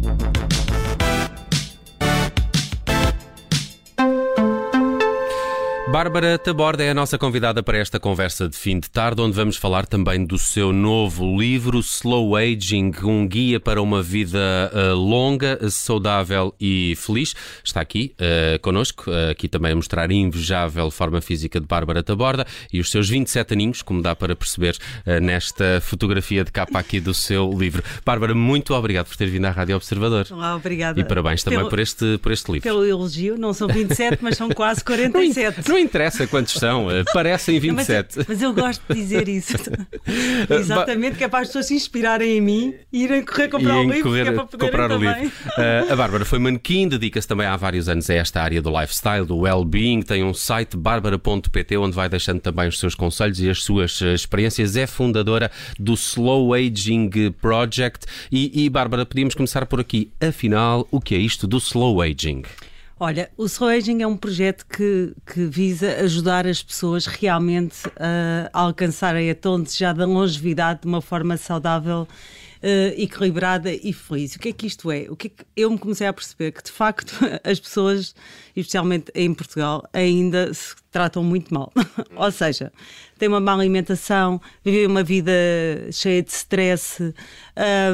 Thank you. Bárbara Taborda é a nossa convidada para esta conversa de fim de tarde, onde vamos falar também do seu novo livro, Slow Aging, um guia para uma vida uh, longa, saudável e feliz. Está aqui uh, connosco, uh, aqui também a mostrar a invejável forma física de Bárbara Taborda e os seus 27 aninhos, como dá para perceber uh, nesta fotografia de capa aqui do seu livro. Bárbara, muito obrigado por ter vindo à Rádio Observador. Olá, obrigada. E parabéns também Pelo- por, este, por este livro. Pelo elogio, não são 27, mas são quase 47. Não interessa quantos são, uh, parecem Mas, eu- 27. mas eu gosto de dizer isso. Exatamente, que é para as pessoas se inspirarem em mim e irem correr comprar o em livro, correr que é para poderem comprar o livro. Uh, a Bárbara foi manequim, dedica-se também há vários anos a esta área do lifestyle, do well-being. Tem um site bárbara.pt onde vai deixando também os seus conselhos e as suas uh, experiências. É fundadora do Slow Aging Project. E, e Bárbara, podíamos começar por aqui. Afinal, o que é isto do Slow Aging? Olha, o Slow Aging é um projeto que, que visa ajudar as pessoas realmente a alcançarem a tão desejada longevidade de uma forma saudável, eh, equilibrada e feliz. O que é que isto é? O que é que eu me comecei a perceber que de facto as pessoas, especialmente em Portugal, ainda se tratam muito mal. Ou seja, têm uma má alimentação, vivem uma vida cheia de stress,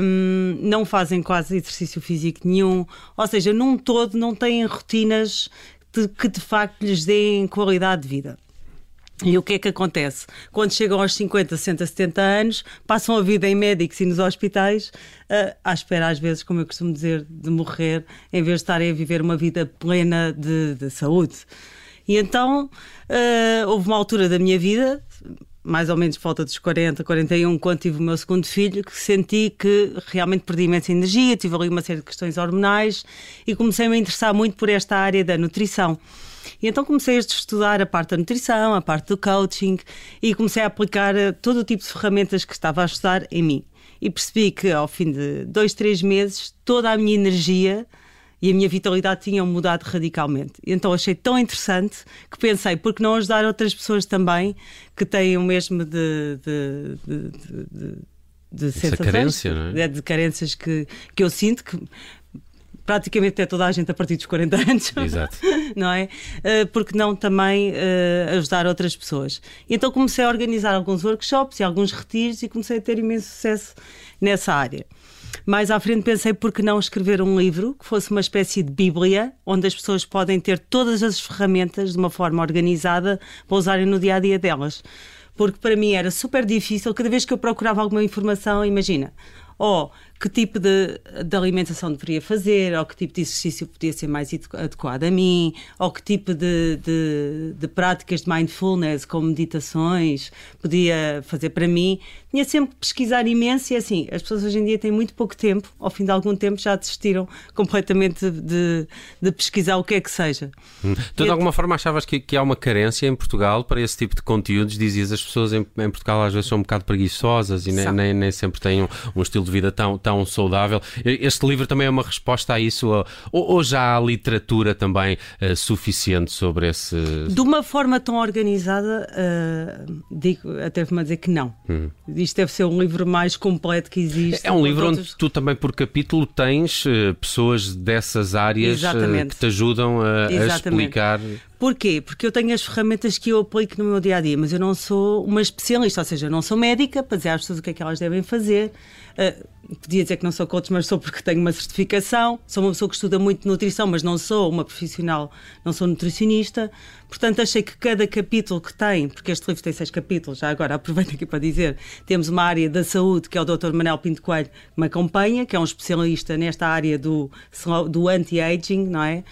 hum, não fazem quase exercício físico nenhum, ou seja, num todo não têm rotinas de- que de facto lhes deem qualidade de vida. E o que é que acontece? Quando chegam aos 50, 60, 70 anos, passam a vida em médicos e nos hospitais, ah, à espera, às vezes, como eu costumo dizer, de morrer, em vez de estarem a viver uma vida plena de, de saúde. E então, ah, houve uma altura da minha vida, mais ou menos volta dos 40, 41, quando tive o meu segundo filho, que senti que realmente perdi imensa energia, tive ali uma série de questões hormonais e comecei-me a interessar muito por esta área da nutrição. E então comecei a estudar a parte da nutrição, a parte do coaching e comecei a aplicar eh, todo o tipo de ferramentas que estava a estudar em mim. E percebi que ao fim de dois, três meses, toda a minha energia e a minha vitalidade tinham mudado radicalmente. E então achei tão interessante que pensei, por que não ajudar outras pessoas também que têm o mesmo de. de, de, de- de- sensações, carência, não é? de, de carências que, que eu sinto que praticamente é toda a gente a partir dos 40 anos Exato. não é? Uh, porque não também uh, ajudar outras pessoas. E então comecei a organizar alguns workshops e alguns retiros e comecei a ter imenso sucesso nessa área. Mais à frente pensei por que não escrever um livro que fosse uma espécie de bíblia, onde as pessoas podem ter todas as ferramentas de uma forma organizada para usarem no dia a dia delas. Porque para mim era super difícil, cada vez que eu procurava alguma informação, imagina, ou que tipo de, de alimentação deveria fazer, ou que tipo de exercício podia ser mais adequ- adequado a mim, ou que tipo de, de, de práticas de mindfulness, como meditações, podia fazer para mim. Tinha sempre que pesquisar imenso e assim, as pessoas hoje em dia têm muito pouco tempo, ao fim de algum tempo já desistiram completamente de, de pesquisar o que é que seja. Tu de alguma forma achavas que, que há uma carência em Portugal para esse tipo de conteúdos? Dizias as pessoas em, em Portugal às vezes são um bocado preguiçosas e nem, nem, nem sempre têm um, um estilo de vida tão, tão saudável. Este livro também é uma resposta a isso? Ou, ou já há literatura também eh, suficiente sobre esse. De uma forma tão organizada, ah, digo, atrevo-me a dizer que não. Isto deve ser um livro mais completo que existe. É um livro onde tu também, por capítulo, tens eh, pessoas dessas áreas que te ajudam a, a Exatamente. explicar. Porquê? Porque eu tenho as ferramentas que eu aplico no meu dia a dia, mas eu não sou uma especialista, ou seja, eu não sou médica para dizer às pessoas o que é que elas devem fazer. Ah, podia dizer que não sou coach, mas sou porque tenho uma certificação. Sou uma pessoa que estuda muito nutrição, mas não sou uma profissional, não sou nutricionista. Portanto, achei que cada capítulo que tem, porque este livro tem seis capítulos, já agora aproveito aqui para dizer, temos uma área da saúde, que é o Dr. Manel Pinto Coelho, que me acompanha, que é um especialista nesta área do, do anti-aging, não é?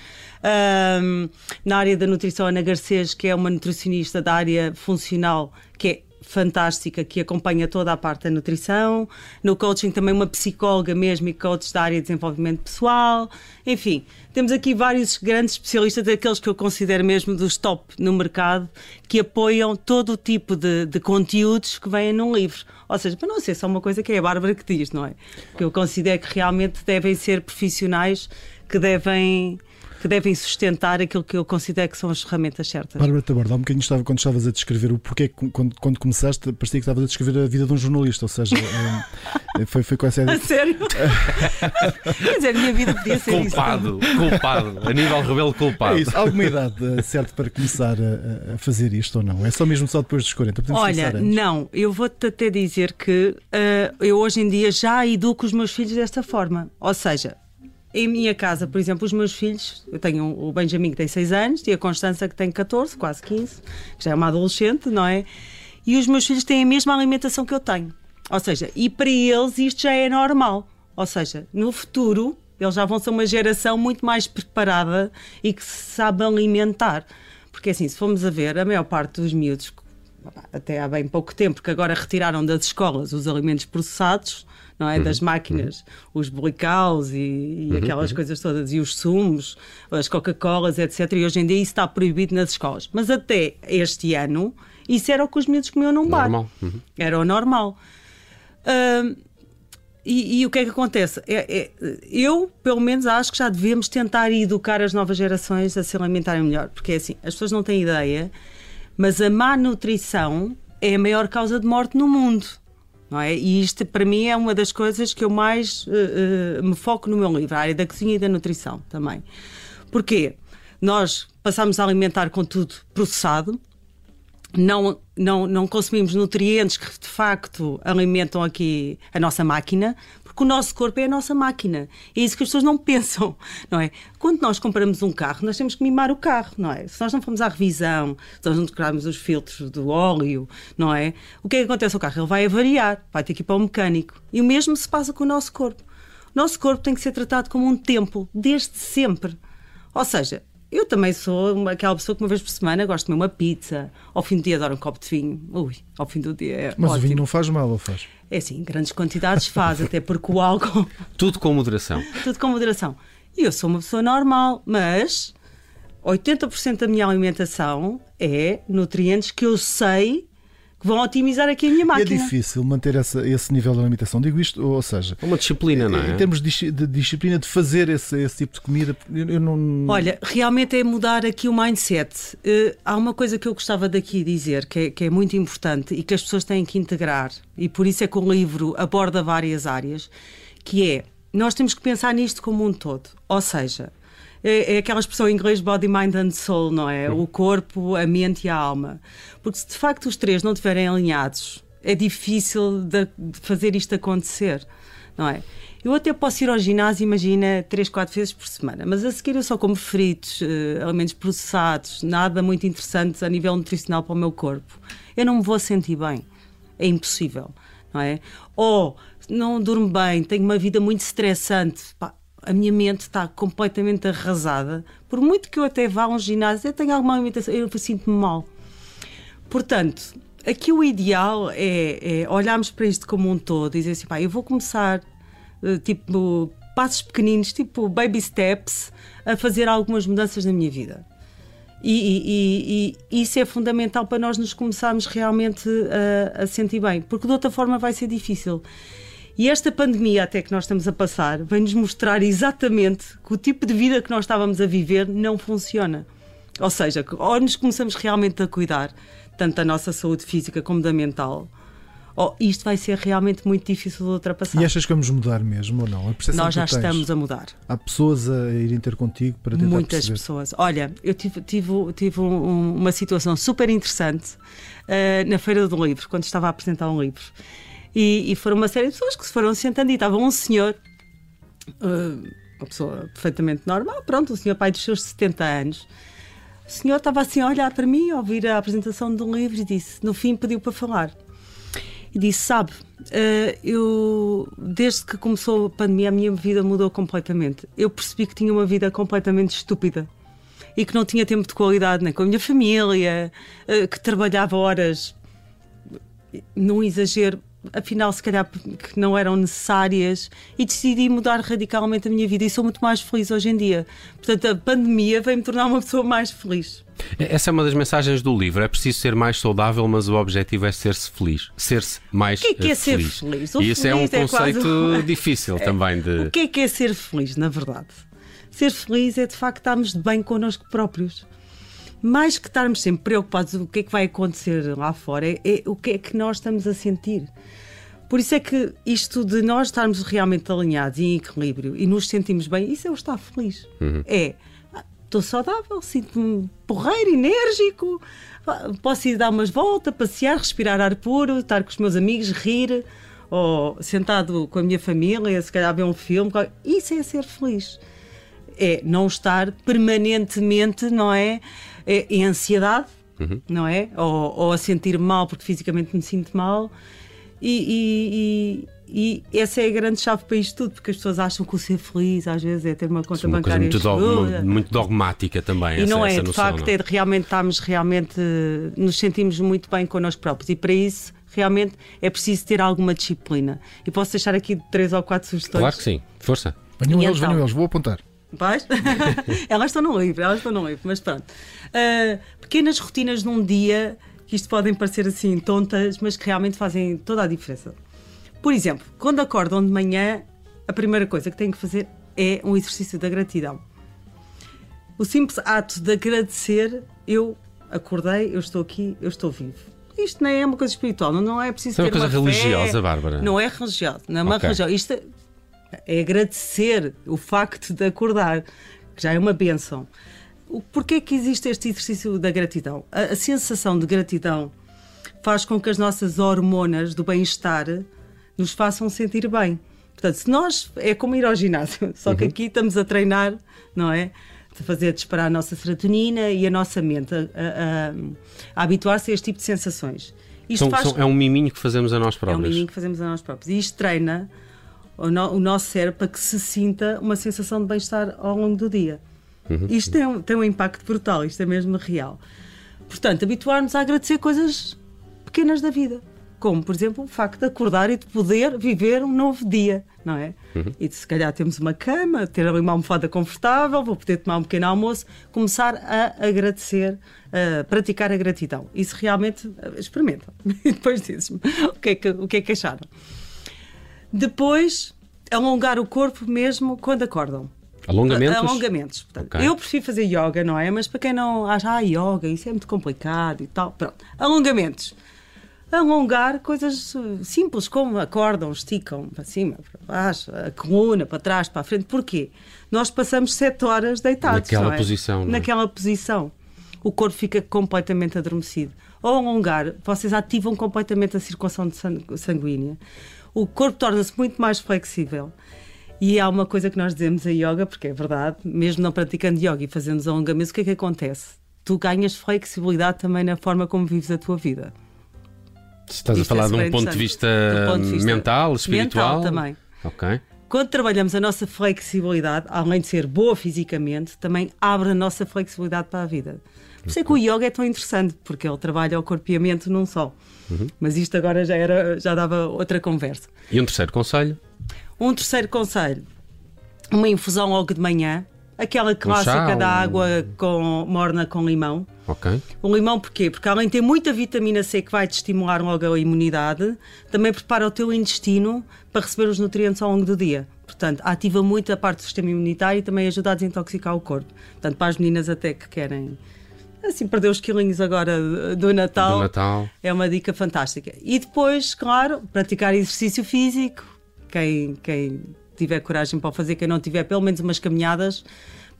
Ahm, na área da nutrição, Ana Garcês, que é uma nutricionista da área funcional, que é fantástica, que acompanha toda a parte da nutrição. No coaching também uma psicóloga mesmo e coach da área de desenvolvimento pessoal. Enfim, temos aqui vários grandes especialistas, aqueles que eu considero mesmo dos top no mercado, que apoiam todo o tipo de, de conteúdos que vêm num livro. Ou seja, para não ser só uma coisa que é a Bárbara que diz, não é? Que eu considero que realmente devem ser profissionais que devem que devem sustentar aquilo que eu considero que são as ferramentas certas. Bárbara Taborda, há um bocadinho estava, quando estavas a descrever o porquê, quando, quando começaste, parecia que estavas a descrever a vida de um jornalista, ou seja, eh, foi, foi com essa ideia. A sério? Quer dizer, a minha vida podia ser culpado, isso. Culpado, culpado, a nível rebelo culpado. É isso, há alguma idade eh, certa para começar a, a, fazer isto ou não? É só mesmo só depois dos 40? Podemos Olha, não, eu vou-te até dizer que uh, eu hoje em dia já educo os meus filhos desta forma, ou seja, em minha casa, por exemplo, os meus filhos, eu tenho o Benjamin que tem 6 anos e a Constança que tem 14, quase 15, que já é uma adolescente, não é? E os meus filhos têm a mesma alimentação que eu tenho. Ou seja, e para eles isto já é normal. Ou seja, no futuro eles já vão ser uma geração muito mais preparada e que se sabe alimentar. Porque assim, se formos a ver, a maior parte dos miúdos, até há bem pouco tempo, que agora retiraram das escolas os alimentos processados, não é? Uhum. Das máquinas, uhum. os blicaus e, e uhum. aquelas uhum. coisas todas, e os sumos, as Coca-Colas, etc. E hoje em dia isso está proibido nas escolas. Mas até este ano, isso era o que os miúdos comiam num bar. Normal. Uhum. Era o normal. Uh, e, e, o que é que acontece? É, é, eu, pelo menos, acho que já devemos tentar educar as novas gerações a se alimentarem melhor. Porque é assim, as pessoas não têm ideia, mas a má nutrição é a maior causa de morte no mundo não é? E isto, para mim, é uma das coisas que eu mais uh, uh, me foco no meu livro, a área da cozinha e da nutrição também. Porquê? Nós passamos a alimentar com tudo processado, não, não, não consumimos nutrientes que de facto alimentam aqui a nossa máquina, porque o nosso corpo é a nossa máquina. É isso que as pessoas não pensam, não é? Quando nós compramos um carro, nós temos que mimar o carro, não é? Se nós não formos à revisão, se nós não trocarmos os filtros do óleo, não é? O que é que acontece ao carro? Ele vai avariar, vai ter que ir para o mecânico. E o mesmo se passa com o nosso corpo. O nosso corpo tem que ser tratado como um templo, desde sempre. Ou seja, eu também sou aquela pessoa que uma vez por semana gosto de comer uma pizza. Ao fim do dia adoro um copo de vinho. Ui, ao fim do dia é Mas ótimo. o vinho não faz mal, ou faz? É sim, grandes quantidades faz, até porque o álcool... Tudo com moderação. Tudo com moderação. E eu sou uma pessoa normal, mas 80% da minha alimentação é nutrientes que eu sei que vão otimizar aqui a minha máquina. E é difícil manter essa, esse nível de alimentação. Digo isto, ou seja, uma disciplina, não é? Em termos de, de disciplina de fazer esse, esse, tipo de comida, eu, eu, não. Olha, realmente é mudar aqui o mindset. Uh, há uma coisa que eu gostava daqui dizer que é, que é muito importante e que as pessoas têm que integrar, e por isso é que o livro aborda várias áreas, que é nós temos que pensar nisto como um todo. Ou seja, é, é aquela expressão em inglês body, mind and soul, não é? O corpo, a mente e a alma. Porque se de facto os três não estiverem alinhados, é difícil de fazer isto acontecer, não é? Eu até posso ir ao ginásio, imagina, três, quatro vezes por semana, mas a seguir eu só como fritos, uh, alimentos processados, nada muito interessante a nível nutricional para o meu corpo. Eu não me vou sentir bem. É impossível, não é? Ou não durmo bem, tenho uma vida muito estressante. Pá, a minha mente está completamente arrasada. Por muito que eu até vá a um ginásio, eu tenho alguma alimentação, eu sinto-me mal. Portanto, aqui o ideal é, é, olharmos para isto como um todo e dizer assim, pá, eu vou começar, eh, tipo, passos pequeninos, tipo baby steps, a fazer algumas mudanças na minha vida. E, e, e, isso é fundamental para nós nos começarmos realmente a, a sentir bem, porque de outra forma vai ser difícil. E esta pandemia, até que nós estamos a passar, vem-nos mostrar exatamente que o tipo de vida que nós estávamos a viver não funciona. Ou seja, ou nos começamos realmente a cuidar, tanto da nossa saúde física como da mental, ou isto vai ser realmente muito difícil de ultrapassar. E achas que vamos mudar mesmo ou não? Nós já estamos a mudar. Há pessoas a irem ter contigo para tentar Muitas perceber. pessoas. Olha, eu tive, tive, tive um, uma situação super interessante uh, na Feira do Livro, quando estava a apresentar um livro. E, e, foram uma série de pessoas que se foram sentando e estava um senhor, uh, uma pessoa perfeitamente normal, pronto, o senhor pai dos seus 70 anos. O senhor estava assim a olhar para mim, a ouvir a apresentação de um livro e disse, no fim pediu para falar. E disse, sabe, uh, eu, desde que começou a pandemia, a minha vida mudou completamente. Eu percebi que tinha uma vida completamente estúpida e que não tinha tempo de qualidade nem com a minha família, uh, que trabalhava horas num exagero afinal, se calhar que não eram necessárias e decidi mudar radicalmente a minha vida e sou muito mais feliz hoje em dia. Portanto, a pandemia veio-me tornar uma pessoa mais feliz. Essa é uma das mensagens do livro. É preciso ser mais saudável, mas o objetivo é ser-se feliz. Ser-se mais feliz. O que é, que é feliz? ser feliz? O e isso é um é conceito quase... difícil também de. O que é que é ser feliz, na verdade? Ser feliz é de facto estarmos de bem connosco próprios. Mais que estarmos sempre preocupados o que é que vai acontecer lá fora, é, é o que é que nós estamos a sentir. Por isso é que isto de nós estarmos realmente alinhados e em equilíbrio e nos sentimos bem, isso é o estar feliz. Uhum. É, estou saudável, sinto-me porreiro, enérgico, posso ir dar umas voltas, passear, respirar ar puro, estar com os meus amigos, rir, ou sentado com a minha família, se calhar ver um filme. Isso é ser feliz. É não estar permanentemente, não é? É em ansiedade, Uhum. não é? Ou, ou a sentir mal porque fisicamente me sinto mal. E, e- e- e essa é a grande chave para isto tudo, porque as pessoas acham que o ser feliz às vezes é ter uma conta é uma coisa bancária muito, muito dogmática também. E essa, não é, essa de noção, facto, não é de realmente estamos realmente, nos sentimos muito bem connosco próprios e para isso realmente é preciso ter alguma disciplina. E posso deixar aqui três ou quatro sugestões. Claro que sim. Força. Venham eles, então? venham eles, vou apontar. Vais? elas estão no livro, elas estão no livro, mas pronto. Ah, pequenas rotinas num dia, que isto podem parecer assim tontas, mas que realmente fazem toda a diferença. Por exemplo, quando acordam de manhã, a primeira coisa que têm que fazer é um exercício da gratidão. O simples ato de agradecer, eu acordei, eu estou aqui, eu estou vivo. Isto não é uma coisa espiritual, não- não é preciso Isso é uma ter coisa fé. religiosa, Bárbara. Não é religioso, não é uma Ok. religiosa. Isto é- é agradecer o facto de acordar, que já é uma benção. O porquê que existe este exercício da gratidão? A, a sensação de gratidão faz com que as nossas hormonas do bem-estar nos façam sentir bem. Portanto, se nós é como ir ao ginásio, só Uhum. que aqui estamos a treinar, não é? De fazer disparar a nossa serotonina e a nossa mente a, a- a- habituar-se a este tipo de sensações. Isto São- faz são- é um miminho que fazemos a nós é um próprios. miminho que fazemos a nós próprios. E isto treina o, no- o nosso cérebro para que se sinta uma sensação de bem-estar ao longo do dia. Uhum. Isto tem um, tem um impacto brutal, isto é mesmo real. Portanto, habituar-nos a agradecer coisas pequenas da vida. Como, por exemplo, o facto de acordar e de poder viver um novo dia, não é? Uhum. E de se calhar temos uma cama, ter ali uma almofada confortável, vou poder tomar um pequeno almoço, começar a agradecer, a praticar a gratidão. Isso realmente eh, experimenta. E depois dizes-me o que, é que, o que é que acharam. Depois, alongar o corpo mesmo quando acordam. Alongamentos? Alongamentos. Portanto, Ok. Eu prefiro fazer yoga, não é? Mas para quem não acha, ah, yoga, isso é muito complicado e tal. Pronto. Alongamentos. Alongar coisas uh, simples, como acordam, esticam para cima, para baixo, a coluna, para trás, para a frente. Porquê? Nós passamos sete horas deitados. Naquela não é? posição, não é? Naquela posição. O corpo fica completamente adormecido. Ao alongar, vocês ativam completamente a circulação sanguínea. O corpo torna-se muito mais flexível. E há uma coisa que nós dizemos em yoga, porque é verdade, mesmo não praticando yoga e fazendo os alongamentos, o que é que acontece? Tu ganhas flexibilidade também na forma como vives a tua vida. Estás a Isto é falar de um ponto de vista, ponto de vista mental, espiritual. mental também. Ok. Quando trabalhamos a nossa flexibilidade, além de ser boa fisicamente, também abre a nossa flexibilidade para a vida. Por isso é que o yoga é tão interessante, porque ele trabalha o corpo e a mente num só. Uhum. Mas isto agora já, era, já dava outra conversa. E um terceiro conselho? Um terceiro conselho: uma infusão logo de manhã, aquela chá, clássica da um- água com, morna com limão. Ok. O limão porquê? Porque além de ter muita vitamina C que vai te estimular logo a imunidade, também prepara o teu intestino para receber os nutrientes ao longo do dia. Portanto, ativa muito a parte do sistema imunitário e também ajuda a desintoxicar o corpo. Portanto, para as meninas até que querem assim perder os quilinhos agora do Natal, Do Natal. é uma dica fantástica. E depois, claro, praticar exercício físico. Quem, quem tiver coragem para fazer, quem não tiver, pelo menos umas caminhadas,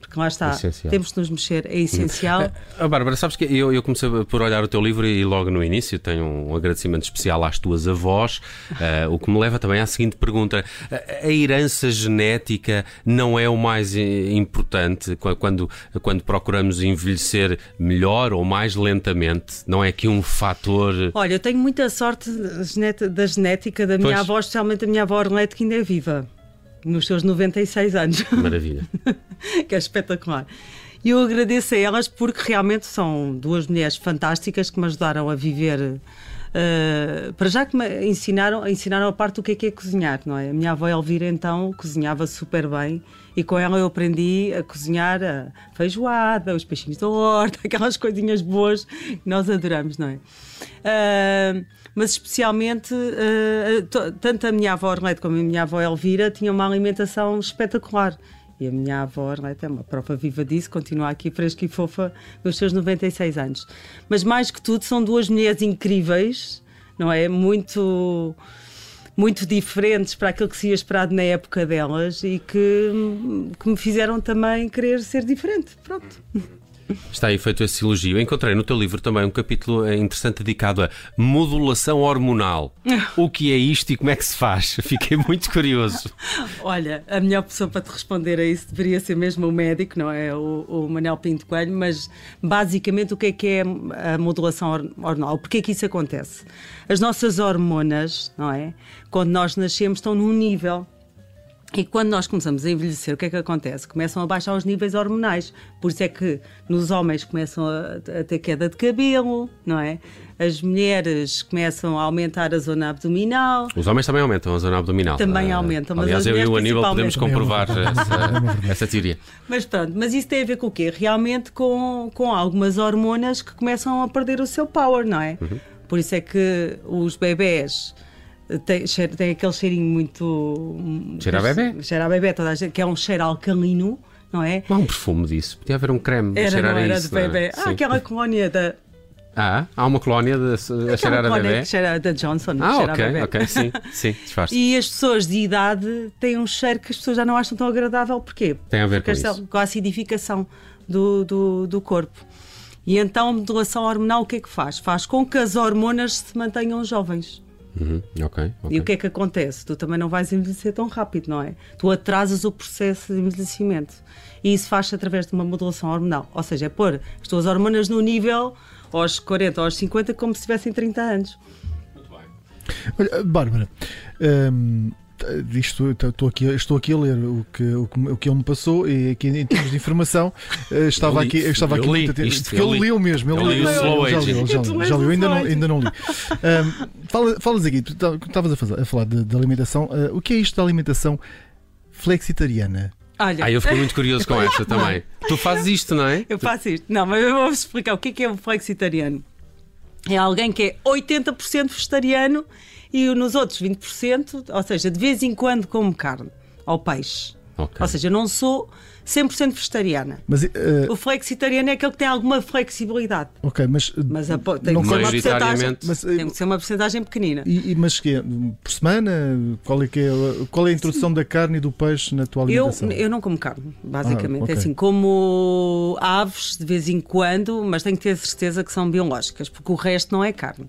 porque lá está, Essencial. temos de nos mexer, é essencial. Ah, Bárbara, sabes que eu, eu comecei por olhar o teu livro e logo no início tenho um agradecimento especial às tuas avós, ah, o que me leva também à seguinte pergunta: a, a herança genética não é o mais importante qu- quando, quando procuramos envelhecer melhor ou mais lentamente? Não é aqui um fator. Olha, eu tenho muita sorte da genética da minha Pois. avó, especialmente da minha avó Orlete, que ainda é viva, nos seus 96 anos, Maravilha. que é espetacular. E eu agradeço a elas porque realmente são duas mulheres fantásticas que me ajudaram a viver. Eh, para já que me ensinaram, ensinaram a parte do que é que é cozinhar, não é? A minha avó Elvira então cozinhava super bem e com ela eu aprendi a cozinhar a feijoada, os peixinhos da horta, aquelas coisinhas boas que nós adoramos, não é? Ah, mas especialmente, ah, to- tanto a minha avó Orlete como a minha avó Elvira tinham uma alimentação espetacular. E a minha avó é, tem uma prova viva disso, continua aqui fresca e fofa nos seus 96 anos. Mas mais que tudo, são duas mulheres incríveis, não é? Muito muito diferentes para aquilo que se ia esperado na época delas e que, que me fizeram também querer ser diferente. Pronto. Está aí feito esse elogio. Encontrei no teu livro também um capítulo eh, interessante dedicado a modulação hormonal. O que é isto e como é que se faz? Fiquei muito curioso. Olha, a melhor pessoa para te responder a isso deveria ser mesmo o médico, não é? O, o Manel Pinto Coelho, mas basicamente o que é que é a modulação hormonal? Porquê é que isso acontece? As nossas hormonas, não é? Quando nós nascemos, estão num nível e quando nós começamos a envelhecer, o que é que acontece? Começam a baixar os níveis hormonais. Por isso é que nos homens começam a, a, ter queda de cabelo, não é? As mulheres começam a aumentar a zona abdominal. Os homens também aumentam a zona abdominal. Também uh, aumentam. Mas aliás, eu e o Aníbal podemos comprovar essa, essa, teoria. Mas pronto, mas isso tem a ver com o quê? Realmente com, com algumas hormonas que começam a perder o seu power, não é? Uhum. Por isso é que os bebés tem, cheiro, tem aquele cheirinho muito. Cheira a bebê? Cheira a bebê, toda a gente, que é um cheiro alcalino, não é? Não há um perfume disso. Podia haver um creme era, cheirar não, era isso. de bebê. É? Ah, aquela colónia da. Ah, há uma colónia de, a cheirar a bebê? Que cheira da Johnson. Ah, ok, a bebê. ok, sim, sim, disfarce. E as pessoas de idade têm um cheiro que as pessoas já não acham tão agradável. Porquê? Tem a ver Porque com isso. Com a acidificação do, do, do corpo. E então a modulação hormonal o que é que faz? Faz com que as hormonas se mantenham jovens. Uhum, okay, ok. E o que é que acontece? Tu também não vais envelhecer tão rápido, não é? Tu atrasas o processo de envelhecimento. E isso faz-se através de uma modulação hormonal. Ou seja, é pôr as tuas hormonas no nível aos 40 ou aos 50 como se tivessem 30 anos. Muito bem. Olha, Bárbara, hum, isto, estou, aqui, estou aqui a ler o que, o, que, o que ele me passou e aqui em termos de informação eh, estava aqui, estava aqui li, muito isto, porque ele leu mesmo, ele li, leu, já li, já li, já li, eu ainda não, ainda não li. Um, fala, falas aqui, tu estavas a, a, falar de, de alimentação, uh, o que é isto da alimentação flexitariana? Olha, ah, eu fiquei muito curioso com esta também. tu fazes isto, não é? Eu faço isto. Não, mas eu vou-vos explicar o que é, que é um flexitariano. É alguém que é 80% vegetariano e nos outros 20%, ou seja, de vez em quando como carne ou peixe. Okay. Ou seja, não sou 100% vegetariana. Mas, uh, o flexitariano é aquele que tem alguma flexibilidade. Ok, mas, mas a, tem, não que mas, tem que ser uma porcentagem pequenina. E, e, mas que é, por semana? Qual é, que é, qual é a introdução Sim. da carne e do peixe na tua alimentação? Eu, eu não como carne, basicamente. Ah, okay. É assim, como aves de vez em quando, mas tenho que ter certeza que são biológicas, porque o resto não é carne.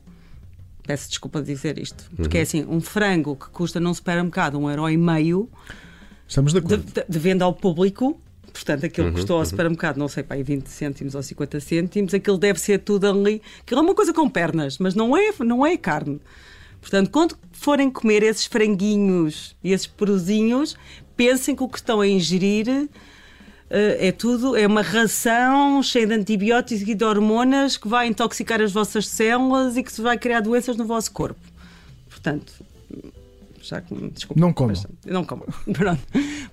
Peço desculpa de dizer isto. Porque é uhum. é assim, um frango que custa num supermercado um euro e meio Estamos de acordo. De, de venda ao público, portanto, aquilo uhum, custou ao uhum. supermercado, não sei, para aí 20 cêntimos ou 50 cêntimos, aquilo deve ser tudo ali. Aquilo é uma coisa com pernas, mas não é, não é carne. Portanto, quando forem comer esses franguinhos e esses peruzinhos, pensem que o que estão a ingerir é tudo, é uma ração cheia de antibióticos e de hormonas que vai intoxicar as vossas células e que vai criar doenças no vosso corpo. Portanto, já desculpa, não comam. Não comam.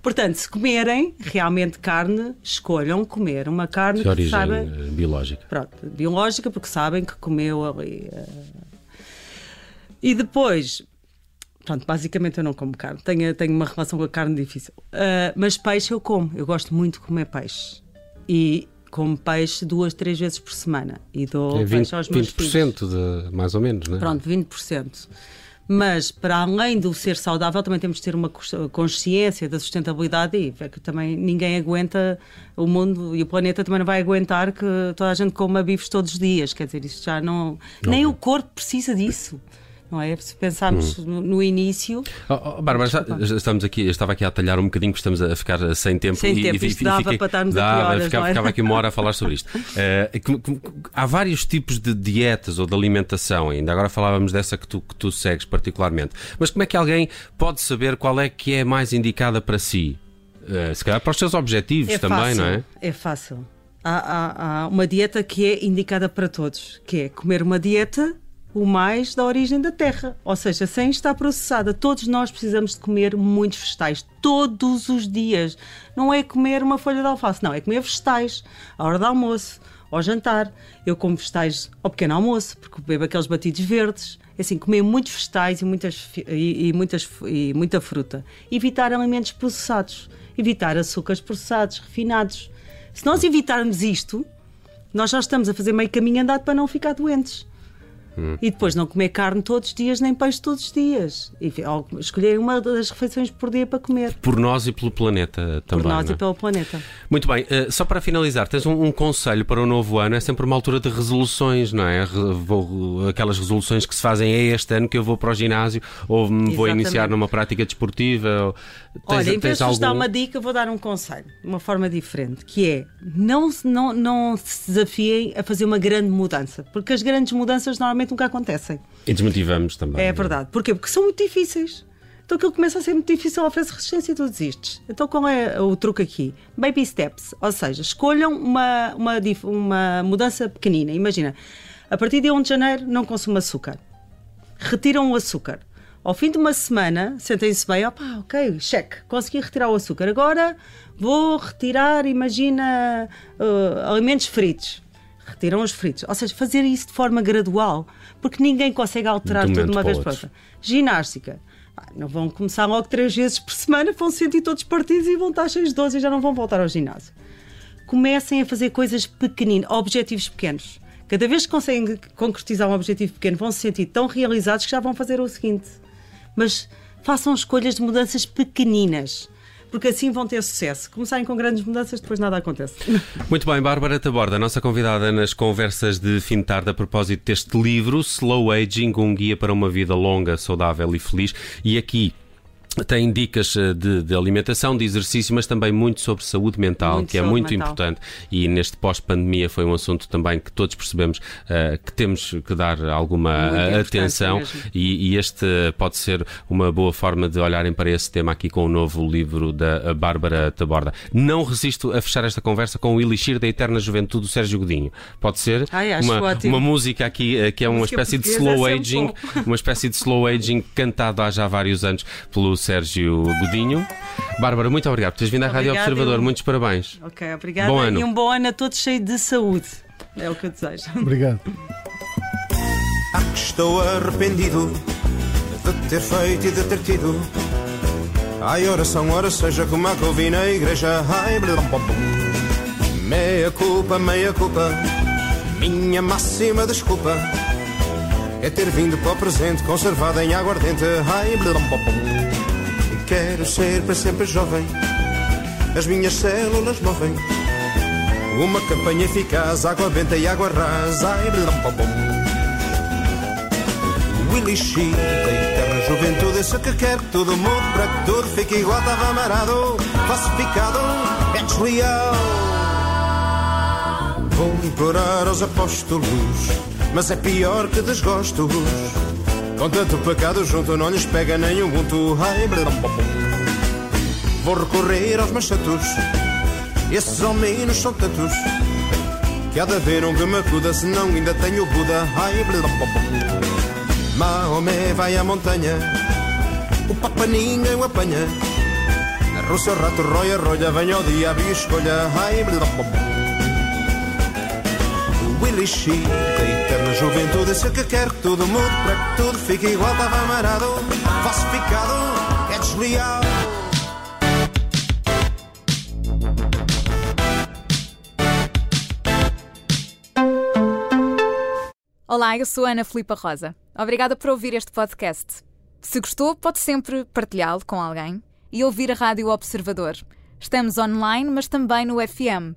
Portanto, se comerem realmente carne, escolham comer uma carne de origem saiba, eh, biológica. Pronto, biológica, porque sabem que comeu ali. Uh... E depois, Pronto, basicamente eu não como carne. Tenho, tenho uma relação com a carne difícil. Uh, mas peixe eu como. Eu gosto muito de comer peixe. E como peixe duas, três vezes por semana. E dou é 20, peixe aos meus 20% filhos. de, mais ou menos, não é? Pronto, 20%. Mas, para além do ser saudável, também temos de ter uma consciência da sustentabilidade e ver que também ninguém aguenta, o mundo e o planeta também não vai aguentar que toda a gente coma bifes todos os dias. Quer dizer, isto já não. não nem o corpo precisa disso não é? Se pensarmos hum. no, início. Oh, oh, Bárbara, já, já, estamos aqui, eu estava aqui a atalhar um bocadinho, porque estamos a ficar sem tempo. Sem e, tempo, e, isto e, dava fiquei, para estarmos dava, aqui horas, ficava, é? ficava, aqui uma hora a falar sobre isto. Uh, há vários tipos de dietas ou de alimentação ainda. Agora falávamos dessa que tu, que tu segues particularmente. Mas como é que alguém pode saber qual é que é mais indicada para si? Uh, se calhar para os seus objetivos é também, fácil, não é? É fácil. Há, há, há uma dieta que é indicada para todos, que é comer uma dieta o mais da origem da terra, ou seja, sem estar processada. Todos nós precisamos de comer muitos vegetais, todos os dias. Não é comer uma folha de alface, não, é comer vegetais, à hora do almoço, ao jantar, eu como vegetais ao pequeno almoço, porque bebo aqueles batidos verdes. É assim, comer muitos vegetais e, muitas, e, e, muitas, e muita fruta. Evitar alimentos processados. Evitar açúcares processados, refinados. Se nós evitarmos isto, nós já estamos a fazer meio caminho andado para não ficar doentes. Hum. E depois não comer carne todos os dias, nem peixe todos os dias. E escolher uma das refeições por dia para comer. Por nós e pelo planeta também. Por nós é? e pelo planeta. Muito bem, uh, só para finalizar, tens um, um, conselho para o novo ano, é sempre uma altura de resoluções, não é? Vou, aquelas resoluções que se fazem é este ano que eu vou para o ginásio ou Exatamente. vou iniciar numa prática desportiva. Ou, tens, Olha, em vez de algum... dar uma dica, vou dar um conselho, de uma forma diferente, que é não, não, não se desafiem a fazer uma grande mudança, porque as grandes mudanças normalmente normalmente nunca acontecem. E desmotivamos também. É, é verdade. Porquê? Porque são muito difíceis. Então aquilo começa a ser muito difícil, oferece resistência e tu desistes. Então qual é o truque aqui? Baby steps, ou seja, escolham uma, uma, uma mudança pequenina. Imagina, a partir de 1 de janeiro não consumo açúcar. Retiram o açúcar. Ao fim de uma semana, sentem-se bem, opa, ok, cheque, consegui retirar o açúcar. Agora vou retirar, imagina, uh, alimentos fritos retiram os fritos. Ou seja, fazer isso de forma gradual, porque ninguém consegue alterar tudo de uma vez para outra. Ginástica. Não vão começar logo três vezes por semana, vão se sentir todos partidos e vão estar cheios de 12 e já não vão voltar ao ginásio. Comecem a fazer coisas pequeninas, objetivos pequenos. Cada vez que conseguem concretizar um objetivo pequeno, vão se sentir tão realizados que já vão fazer o seguinte. Mas façam escolhas de mudanças pequeninas porque assim vão ter sucesso. Começarem com grandes mudanças, depois nada acontece. Muito bem, Bárbara Taborda, nossa convidada nas conversas de fim de tarde a propósito deste livro, Slow Aging, um guia para uma vida longa, saudável e feliz. E aqui tem dicas eh, de, de, alimentação, de exercício, mas também muito sobre saúde mental, muito que é muito mental. importante. E neste pós-pandemia foi um assunto também que todos percebemos uh, que temos que dar alguma muito atenção. E, e, este pode ser uma boa forma de olharem para esse tema aqui com o novo livro da Bárbara Taborda. Não resisto a fechar esta conversa com o Elixir da Eterna Juventude do Sérgio Godinho. Pode ser Ai, uma, uma música aqui uh, que é uma espécie de slow é aging, uma espécie de slow aging cantado há já vários anos pelo Sérgio Godinho. Bárbara, muito obrigado por teres vindo à Rádio Observador. Eu... Muitos parabéns. Ok, obrigada. Bom ano. E um bom ano a todos cheio de saúde. É o que eu desejo. Obrigado. Ah, estou arrependido de ter feito e de ter tido. Ai, oração, ora seja como a que ouvi na igreja. Ai, blum, blum, blum. Meia culpa, meia culpa. Minha máxima desculpa é ter vindo para o presente conservado em aguardente. Ai. Quero ser para sempre jovem, as minhas células movem. Uma campanha eficaz, água benta e água rasa. Ai. Willy Chic, da eterna juventude, isso que quero que tudo mude para que tudo fique igual. Estava amarado, falsificado, é desleal. Vou implorar aos apóstolos mas é pior que desgostos. Com tanto pecado junto não lhes pega nenhum bunto. Vou recorrer aos machatos, esses ao menos são tantos. Que há de haver um que me acuda, senão ainda tenho Buda. Ai, Maomé vai à montanha, o Papa ninguém o apanha. A Rússia, o rato, roia, rolha, vem ao dia, escolha. Ai, Willy eterna juventude. Que que tudo mude para que tudo fique igual. Estava amarado, falsificado, é desleal. Olá, eu sou Ana Filipa Rosa. Obrigada por ouvir este podcast. Se gostou, pode sempre partilhá-lo com alguém e ouvir a Rádio Observador. Estamos online, mas também no FM